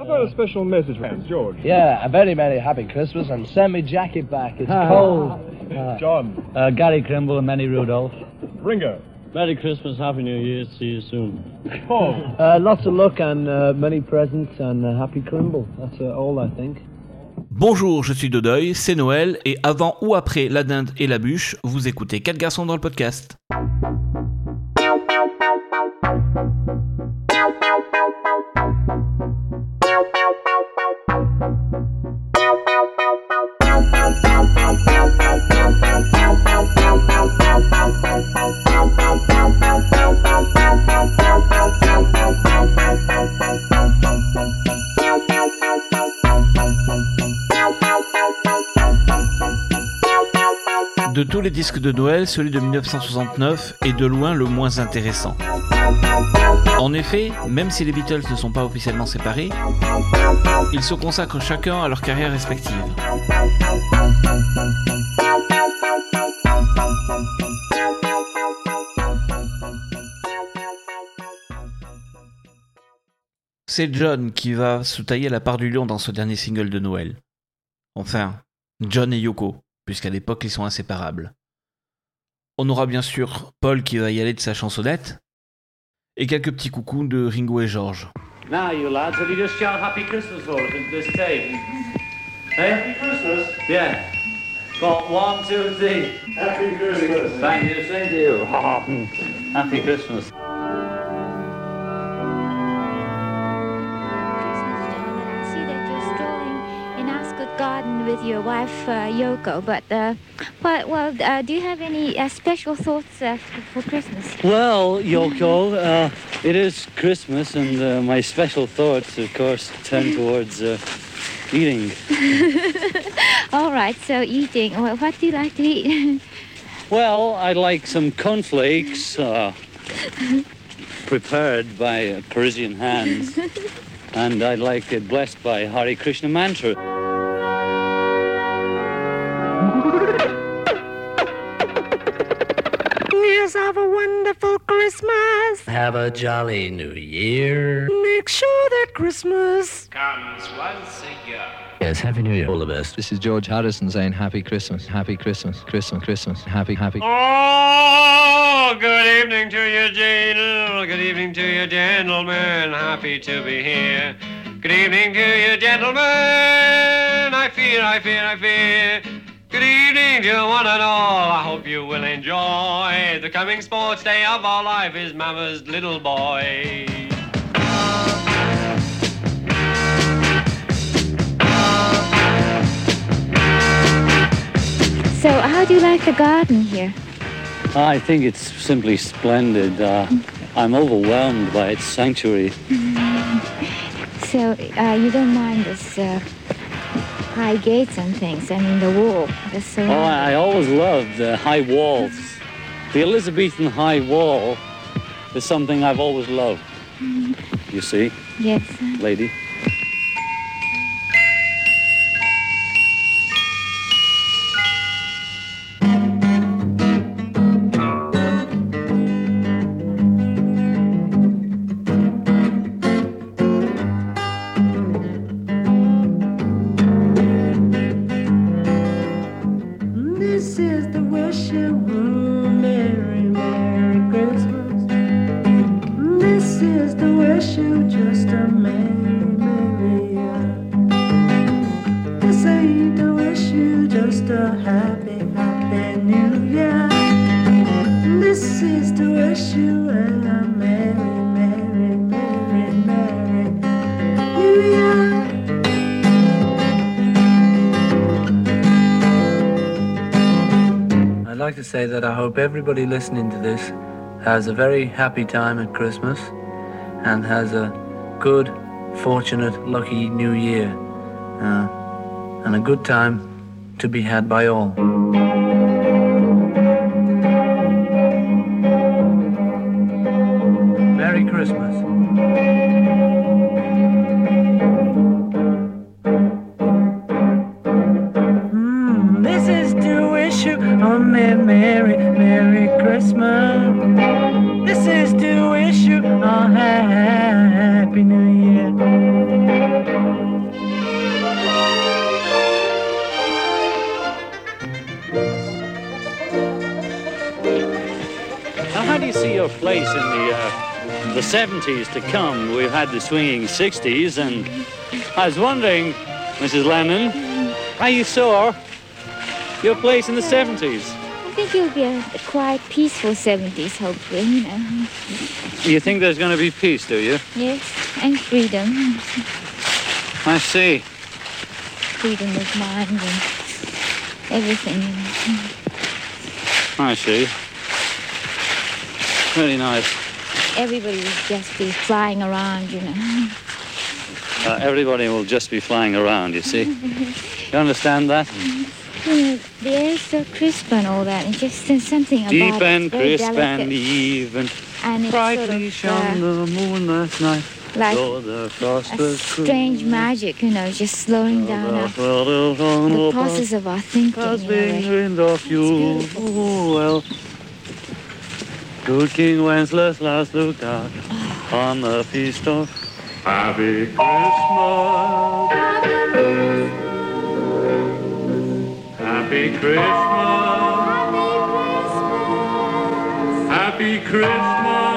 How about a special message from George? Yeah, a very, very happy Christmas and send me jacket back. It's cold. John. Uh, Gary Crimble and Manny Rudolph. Ringo. Merry Christmas, Happy New Year, see you soon. Paul. Uh, lots of luck and uh, many presents and uh, happy Crimble. That's uh, all I think. Bonjour, je suis Dodeuil, c'est Noël, et avant ou après la dinde et la bûche, vous écoutez 4 garçons dans le podcast. Tous les disques de Noël, celui de 1969 est de loin le moins intéressant. En effet, même si les Beatles ne sont pas officiellement séparés, ils se consacrent chacun à leur carrière respective. C'est John qui va se tailler la part du lion dans ce dernier single de Noël. Enfin, John et Yoko, puisqu'à l'époque ils sont inséparables. On aura bien sûr Paul qui va y aller de sa chansonnette, et quelques petits coucous de Ringo et George. Now, you lads, have you just shout Happy Christmas for us into this tape? Hey? Happy Christmas? Yeah. Go on, one, two, three. Happy Christmas. Thank you, same to you. Happy Christmas. Garden with your wife uh, Yoko. But uh, what, well, uh, do you have any uh, special thoughts uh, for Christmas? Well, Yoko, uh, it is Christmas, and uh, my special thoughts, of course, turn towards uh, eating. All right, so eating. Well, what do you like to eat? Well, I like some cornflakes uh, prepared by uh, Parisian hands, and I'd like it blessed by Hare Krishna mantra. Wonderful Christmas. Have a jolly new year. Make sure that Christmas comes once a year. Yes, Happy New Year. All the best. This is George Harrison saying Happy Christmas, Happy Christmas, Christmas, Christmas, Happy, Happy. Oh, good evening to you, Jane. Good evening to you, gentlemen. Happy to be here. Good evening to you, gentlemen. I fear, I fear, I fear. Good evening to one and all. I hope you will enjoy the coming sports day of our life is Mama's little boy. so, how do you like the garden here? I think it's simply splendid. Uh, I'm overwhelmed by its sanctuary. So, uh, you don't mind this uh, high gates and things? I mean, the wall. The surround- uh, Oh, I, I always loved the high walls. The Elizabethan high wall is something I've always loved. Mm-hmm. You see, Yes. lady? Like to say that I hope everybody listening to this has a very happy time at Christmas and has a good, fortunate, lucky new year. Uh, and a good time to be had by all. 70s to come. We've had the swinging 60s, and I was wondering, Mrs. Lennon, how you saw your place in the 70s. I think it'll be a, quiet, peaceful 70s, hopefully, you know. You think there's going to be peace, do you? Yes, and freedom. I see. Freedom of mind and everything, you know. I see. Very nice. Everybody will just be flying around, you know. Uh, everybody will just be flying around, you see. You understand that? You know, the air is so crisp and all that, and just there's something about Deep it. and very crisp delicate, and even. and it's Brightly sort of, shone uh, the moon last night. like Though the frost a strange magic, you know, just slowing down our, the process of our thinking. Has You know, been like- wind of you. Oh, well. Good King Wenceslas last looked out on the feast of Happy Christmas. Happy Christmas. Happy Christmas.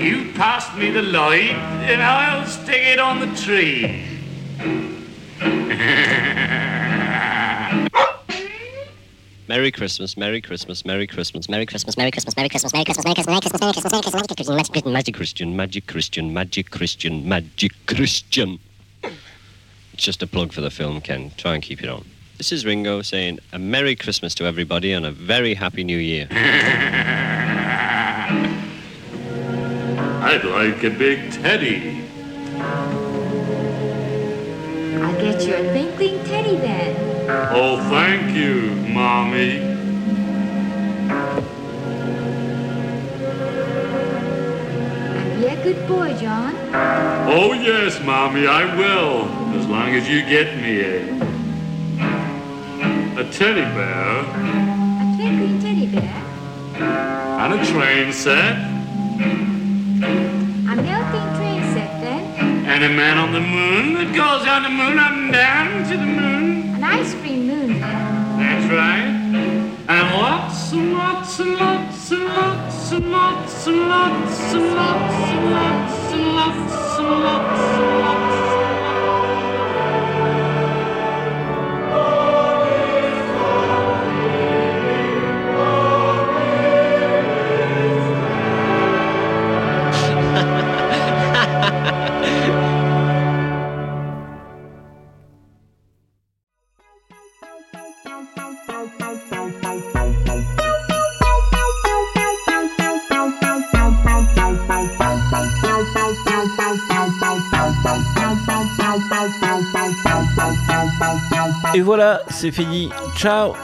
You pass me the light, and I'll stick it on the tree. Merry Christmas, Merry Christmas, Merry Christmas, Merry Christmas, Merry Christmas, Merry Christmas, Merry Christmas, Merry Christmas, Merry Christmas, Merry Christmas, Merry Christmas, Magic Christian, Magic Christian, Magic Christian, Magic Christian. It's just a plug for the film, Ken. Try and keep it on. This is Ringo saying a Merry Christmas to everybody and a very Happy New Year. I'd like a big teddy. I'll get you a twinkling teddy then. Oh, thank you, Mommy. Be a good boy, John. Oh, yes, Mommy, I will, as long as you get me a, a teddy bear A twinkling teddy bear. and a train set A melting train set then. and a man on the moon that goes on the moon up and down to the moon. An ice cream moon then. That's right. And lots and lots and lots and lots and lots and lots and lots and lots and lots and lots and lots. Voilà, c'est fini. Ciao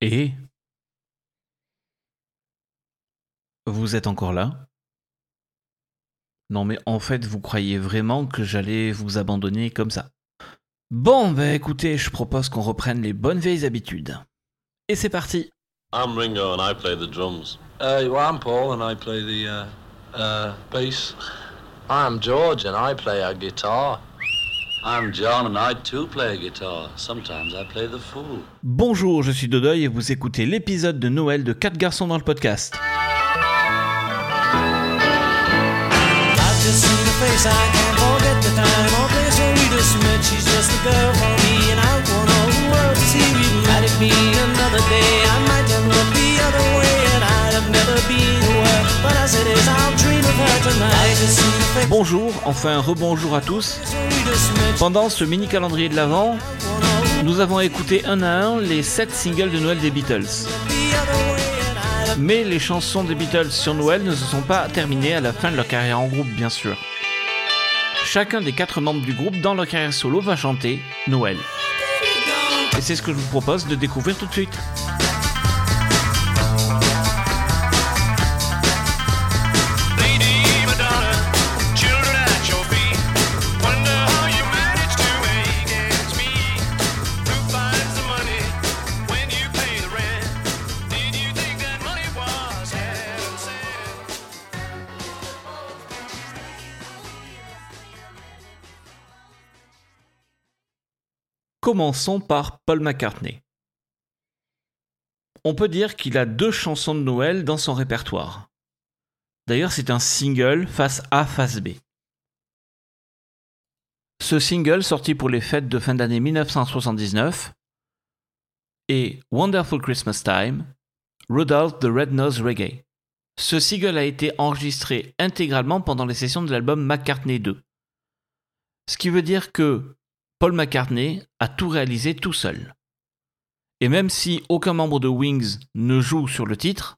Et Vous êtes encore là? Non mais en fait, vous croyez vraiment que j'allais vous abandonner comme ça? Bon, bah écoutez, je propose qu'on reprenne les bonnes vieilles habitudes. Et c'est parti I'm Ringo and I play the drums. Uh, well, I'm Paul and I play the uh, uh, bass. I'm George and I play a guitar. I'm John and I too play guitar. Sometimes I play the fool. Bonjour, je suis Dodoy et vous écoutez l'épisode de Noël de 4 garçons dans le podcast. I Bonjour, enfin rebonjour à tous. Pendant ce mini calendrier de l'Avent, nous avons écouté un à un les 7 singles de Noël des Beatles. Mais les chansons des Beatles sur Noël ne se sont pas terminées à la fin de leur carrière en groupe, bien sûr. Chacun des quatre membres du groupe dans leur carrière solo va chanter Noël. Et c'est ce que je vous propose de découvrir tout de suite. Commençons par Paul McCartney. On peut dire qu'il a deux chansons de Noël dans son répertoire. D'ailleurs, c'est un single face A, face B. Ce single, sorti pour les fêtes de fin d'année 1979, est Wonderful Christmas Time, Rudolph the Red-Nosed Reggae. Ce single a été enregistré intégralement pendant les sessions de l'album McCartney 2. Ce qui veut dire que Paul McCartney a tout réalisé tout seul. Et même si aucun membre de Wings ne joue sur le titre,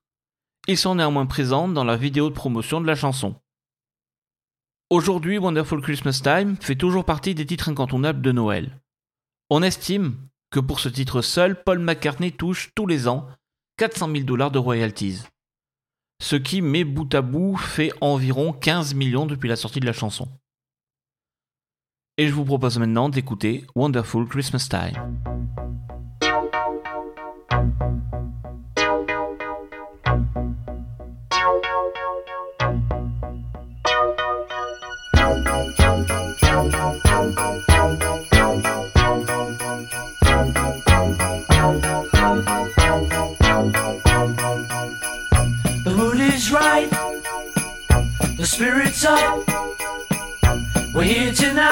ils sont néanmoins présents dans la vidéo de promotion de la chanson. Aujourd'hui, Wonderful Christmas Time fait toujours partie des titres incontournables de Noël. On estime que pour ce titre seul, Paul McCartney touche tous les ans 400 000 dollars de royalties. Ce qui, met bout à bout, fait environ 15 millions depuis la sortie de la chanson. Et je vous propose maintenant d'écouter Wonderful Christmas Time. The mood is right, the spirit's up. We're here tonight,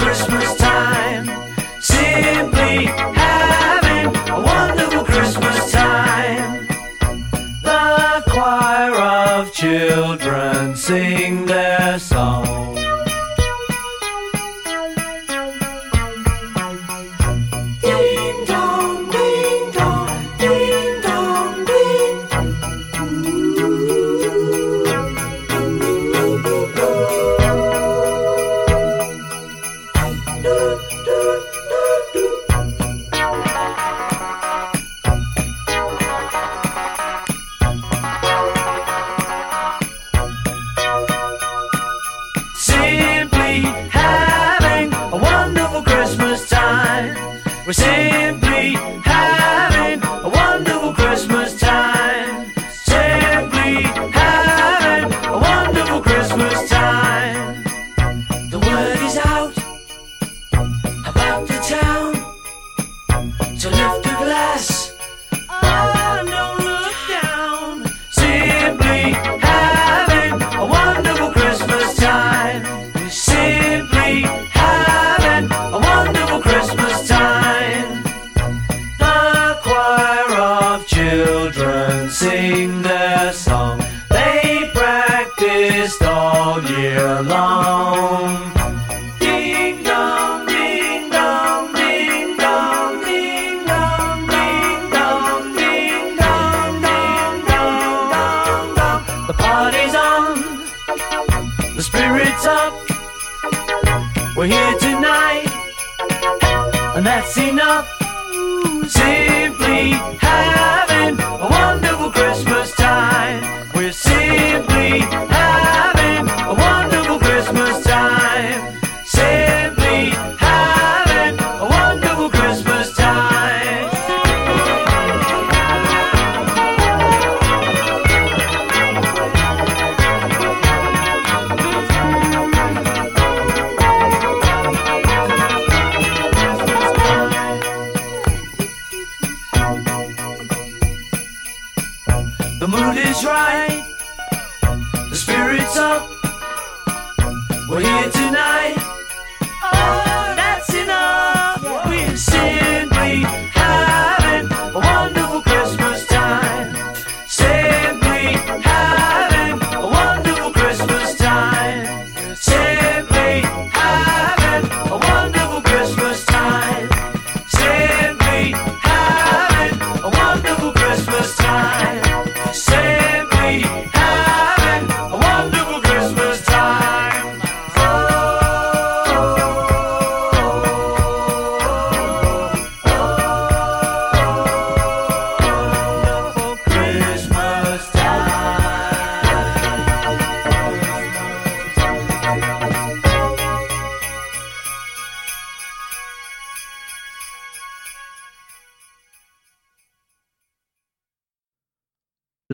You.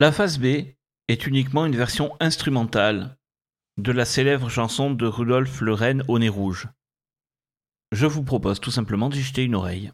La phase B est uniquement une version instrumentale de la célèbre chanson de Rudolf le au nez rouge. Je vous propose tout simplement d'y jeter une oreille.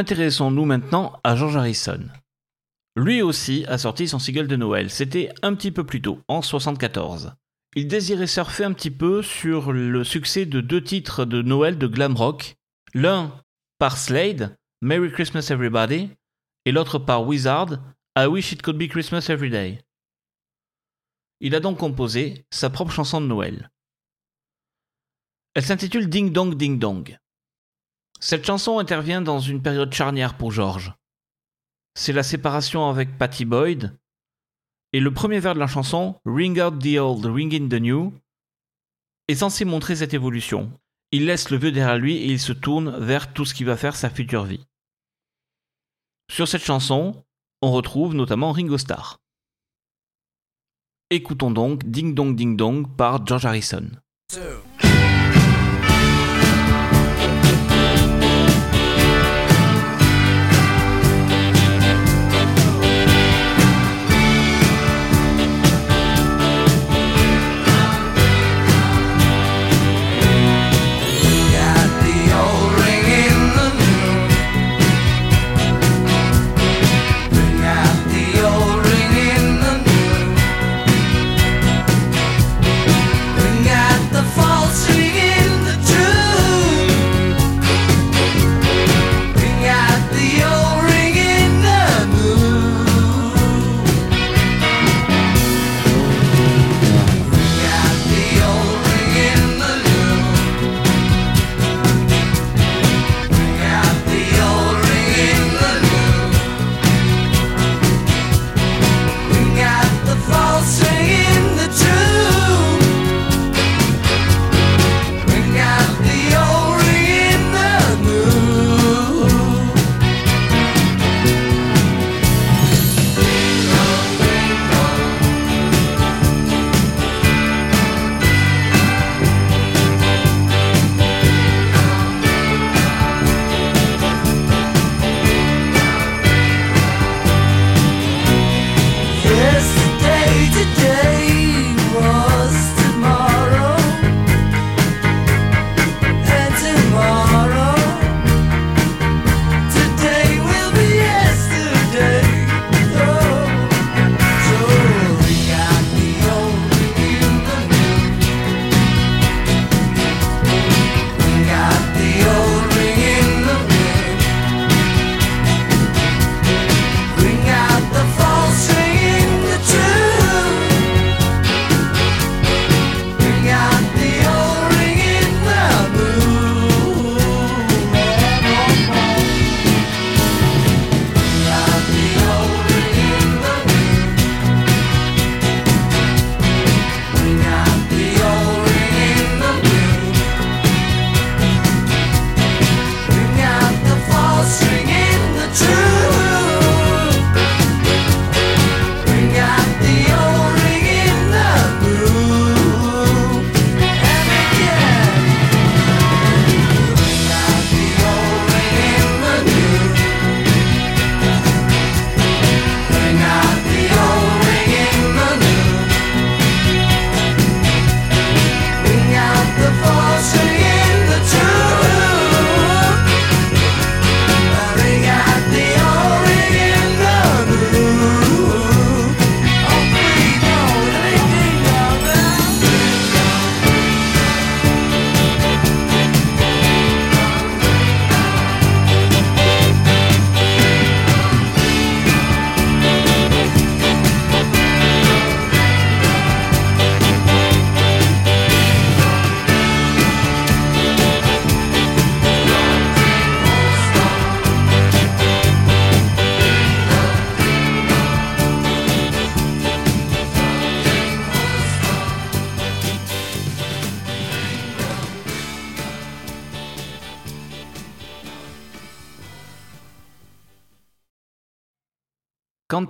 Intéressons-nous maintenant à George Harrison. Lui aussi a sorti son single de Noël, c'était un petit peu plus tôt, en 74. Il désirait surfer un petit peu sur le succès de deux titres de Noël de glam rock, l'un par Slade, Merry Christmas Everybody, et l'autre par Wizard, I Wish It Could Be Christmas Every Day. Il a donc composé sa propre chanson de Noël. Elle s'intitule Ding Dong Ding Dong. Cette chanson intervient dans une période charnière pour George. C'est la séparation avec Patty Boyd, et le premier vers de la chanson, Ring Out the Old, Ring in the New, est censé montrer cette évolution. Il laisse le vieux derrière lui et il se tourne vers tout ce qui va faire sa future vie. Sur cette chanson, on retrouve notamment Ringo Starr. Écoutons donc Ding Dong Ding Dong par George Harrison.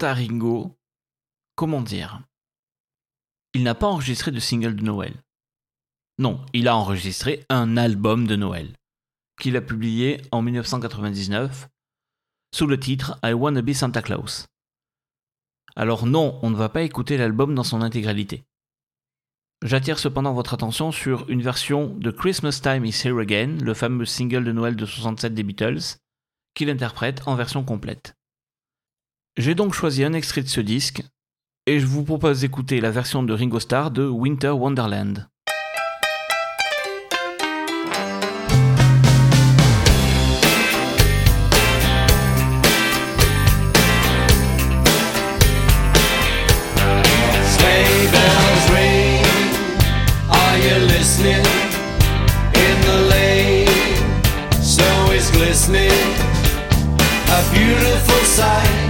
À Ringo, comment dire? Il n'a pas enregistré de single de Noël. Non, il a enregistré un album de Noël, qu'il a publié en 1999 sous le titre I Wanna Be Santa Claus. Alors non, on ne va pas écouter l'album dans son intégralité. J'attire cependant votre attention sur une version de Christmas Time is Here Again, le fameux single de Noël de 67 des Beatles, qu'il interprète en version complète. J'ai donc choisi un extrait de ce disque, et je vous propose d'écouter la version de Ringo Starr de Winter Wonderland. A beautiful sight.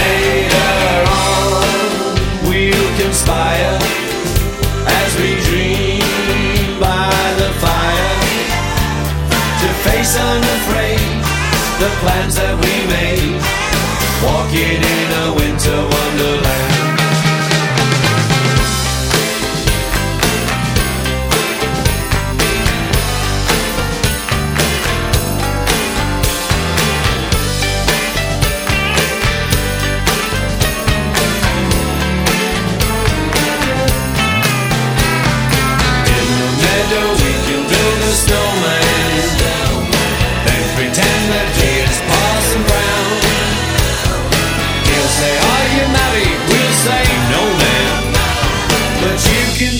Later on, we'll conspire as we dream by the fire to face unafraid the plans that we made, walking in a winter wonderland.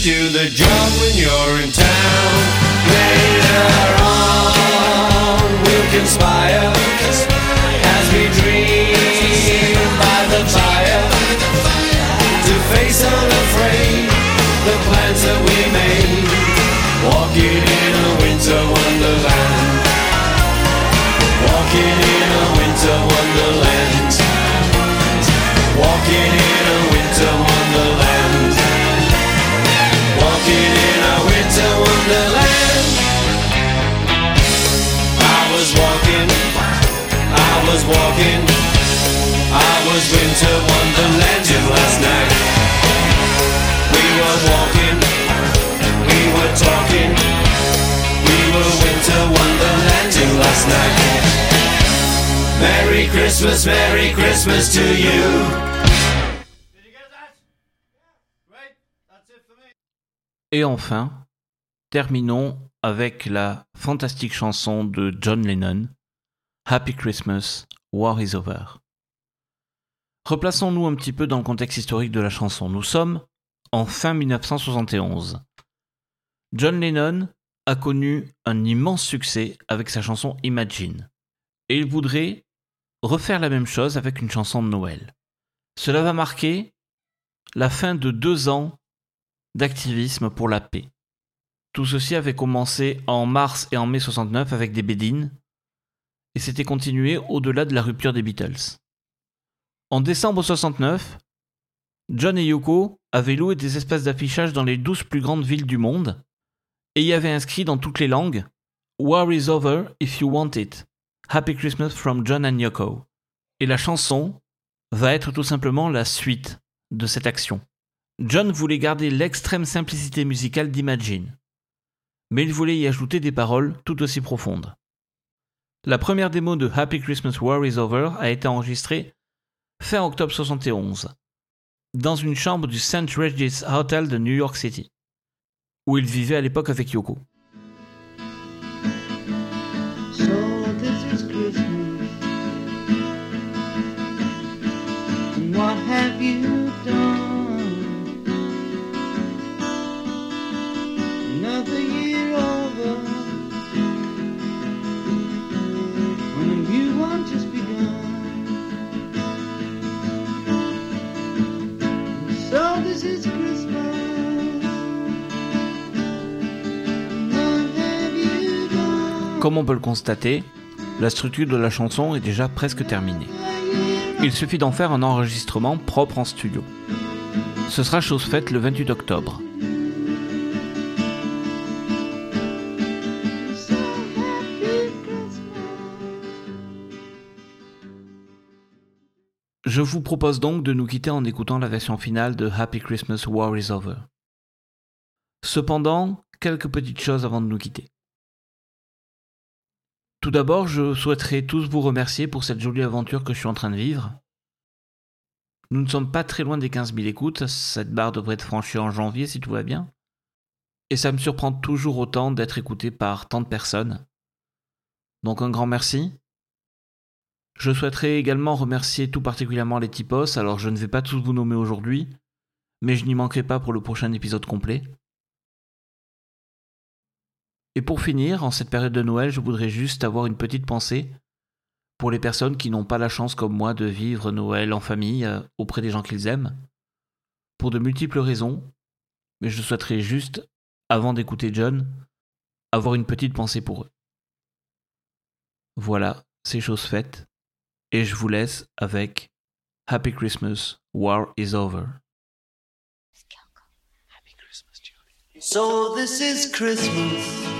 You can do the job Merry Christmas, Merry Christmas to you. Et enfin, terminons avec la fantastique chanson de John Lennon, Happy Christmas, War is Over. Replaçons-nous un petit peu dans le contexte historique de la chanson. Nous sommes en fin 1971. John Lennon a connu un immense succès avec sa chanson Imagine. Et il voudrait refaire la même chose avec une chanson de Noël. Cela va marquer la fin de deux ans d'activisme pour la paix. Tout ceci avait commencé en mars et en mai 69 avec des bédines, et s'était continué au-delà de la rupture des Beatles. En décembre 69, John et Yoko avaient loué des espaces d'affichage dans les douze plus grandes villes du monde, et y avaient inscrit dans toutes les langues War is over if you want it. Happy Christmas from John and Yoko. Et la chanson va être tout simplement la suite de cette action. John voulait garder l'extrême simplicité musicale d'Imagine, mais il voulait y ajouter des paroles tout aussi profondes. La première démo de Happy Christmas War is Over a été enregistrée fin octobre 71, dans une chambre du St. Regis Hotel de New York City, où il vivait à l'époque avec Yoko. Comme on peut le constater, la structure de la chanson est déjà presque terminée. Il suffit d'en faire un enregistrement propre en studio. Ce sera chose faite le 28 octobre. Je vous propose donc de nous quitter en écoutant la version finale de Happy Christmas War is Over. Cependant, quelques petites choses avant de nous quitter. Tout d'abord, je souhaiterais tous vous remercier pour cette jolie aventure que je suis en train de vivre. Nous ne sommes pas très loin des 15 000 écoutes, cette barre devrait être franchie en janvier si tout va bien. Et ça me surprend toujours autant d'être écouté par tant de personnes. Donc un grand merci. Je souhaiterais également remercier tout particulièrement les tipos, alors je ne vais pas tous vous nommer aujourd'hui, mais je n'y manquerai pas pour le prochain épisode complet. Et pour finir, en cette période de Noël, je voudrais juste avoir une petite pensée pour les personnes qui n'ont pas la chance comme moi de vivre Noël en famille euh, auprès des gens qu'ils aiment, pour de multiples raisons, mais je souhaiterais juste, avant d'écouter John, avoir une petite pensée pour eux. Voilà, c'est chose faite. Et je vous laisse avec Happy Christmas, War is Over. So this is Christmas.